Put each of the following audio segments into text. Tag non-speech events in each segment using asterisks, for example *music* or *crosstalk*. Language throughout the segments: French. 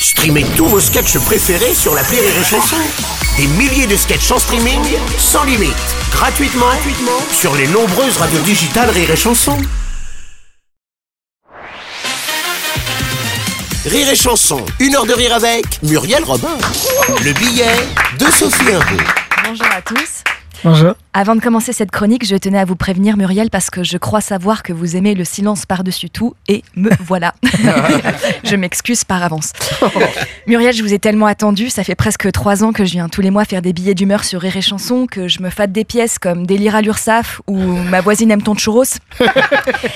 Streamez tous vos sketchs préférés sur la Rire et Chanson. Des milliers de sketchs en streaming, sans limite, gratuitement, gratuitement sur les nombreuses radios digitales Rire et Chanson. Rire et Chanson, une heure de rire avec Muriel Robin. Le billet de Sophie Inro. Bonjour à tous. Bonjour. Avant de commencer cette chronique, je tenais à vous prévenir, Muriel, parce que je crois savoir que vous aimez le silence par-dessus tout, et me *laughs* voilà. je m'excuse par avance. Muriel, je vous ai tellement attendu, ça fait presque trois ans que je viens tous les mois faire des billets d'humeur sur Rire et Chanson, que je me fâte des pièces comme Délire à l'URSAF ou Ma voisine aime ton churros,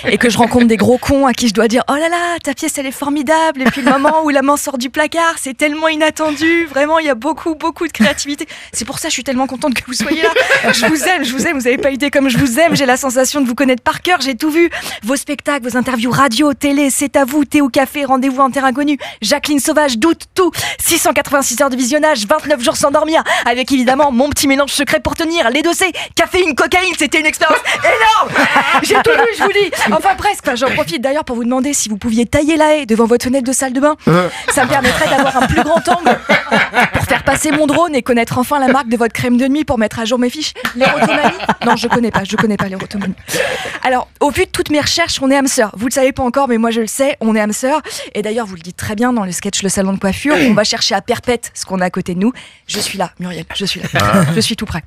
et que je rencontre des gros cons à qui je dois dire Oh là là, ta pièce elle est formidable, et puis le moment où la main sort du placard, c'est tellement inattendu, vraiment, il y a beaucoup, beaucoup de créativité. C'est pour ça que je suis tellement contente que vous soyez là. Je vous aime, je vous aime, vous avez pas idée comme je vous aime, j'ai la sensation de vous connaître par cœur, j'ai tout vu. Vos spectacles, vos interviews radio, télé, c'est à vous, thé ou café, rendez-vous en terrain inconnu, Jacqueline Sauvage, doute, tout. 686 heures de visionnage, 29 jours sans dormir, avec évidemment mon petit mélange secret pour tenir, les dossiers, caféine, cocaïne, c'était une expérience énorme J'ai tout vu, je vous dis Enfin presque, Enfin, j'en profite d'ailleurs pour vous demander si vous pouviez tailler la haie devant votre fenêtre de salle de bain. Ça me permettrait d'avoir un plus grand angle pour faire passer mon drone et connaître enfin la marque de votre crème de nuit pour mettre à jour mes fiches. L'érotomanie Non, je connais pas, je connais pas l'érotomanie. Alors, au vu de toutes mes recherches, on est âme sœur. Vous le savez pas encore, mais moi je le sais, on est âme sœur. Et d'ailleurs, vous le dites très bien dans le sketch Le Salon de Coiffure, on va chercher à perpète ce qu'on a à côté de nous. Je suis là, Muriel, je suis là. Je suis tout prêt.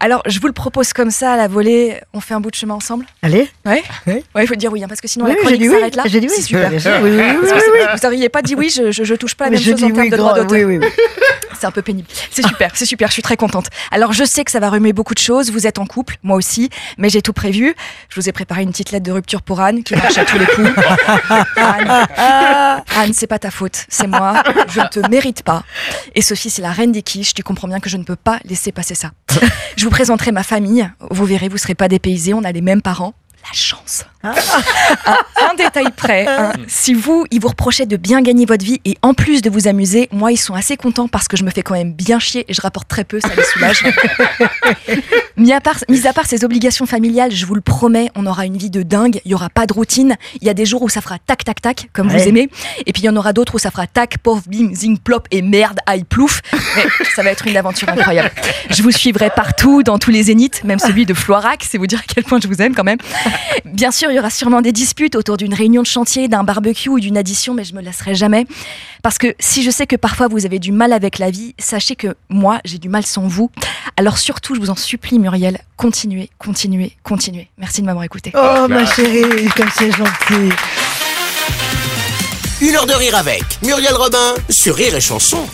Alors, je vous le propose comme ça, à la volée. On fait un bout de chemin ensemble? Allez Ouais Oui. Ouais, il faut dire oui, hein, parce que sinon Oui, la chronique oui. s'arrête là. J'ai dit oui. C'est super. Vous n'auriez pas dit oui, je, je, je touche pas la même Je chose en dis termes oui, de droit d'auteur. oui, oui, oui. C'est un peu pénible. C'est super, c'est super, je suis très contente. Alors je sais que ça va remuer beaucoup de choses, vous êtes en couple, moi aussi, mais j'ai tout prévu. Je vous ai préparé une petite lettre de rupture pour Anne, qui marche à tous les coups. Anne, Anne c'est pas ta faute, c'est moi, je ne te mérite pas. Et Sophie, c'est la reine des quiches, tu comprends bien que je ne peux pas laisser passer ça. Je vous présenterai ma famille, vous verrez, vous serez pas dépaysés, on a les mêmes parents. La chance. Ah. Un, un détail près, hein. si vous, ils vous reprochaient de bien gagner votre vie et en plus de vous amuser, moi, ils sont assez contents parce que je me fais quand même bien chier et je rapporte très peu, ça les soulage. *laughs* mis, à part, mis à part ces obligations familiales, je vous le promets, on aura une vie de dingue, il y aura pas de routine. Il y a des jours où ça fera tac tac tac, comme Ouais. vous aimez, et puis il y en aura d'autres où ça fera tac, pof, bim, zing, plop et merde, aïe, plouf. Mais ça va être une aventure incroyable. Je vous suivrai partout, dans tous les zéniths, même celui de Floirac, c'est vous dire à quel point je vous aime quand même. Bien sûr, il y aura sûrement des disputes autour d'une réunion de chantier, d'un barbecue ou d'une addition, mais je me lasserai jamais. Parce que si je sais que parfois vous avez du mal avec la vie, sachez que moi, j'ai du mal sans vous. Alors surtout, je vous en supplie, Muriel, continuez, continuez, continuez. Merci de m'avoir écouté. Oh, ma chérie, comme c'est gentil. Une heure de rire avec Muriel Robin sur Rire et Chanson.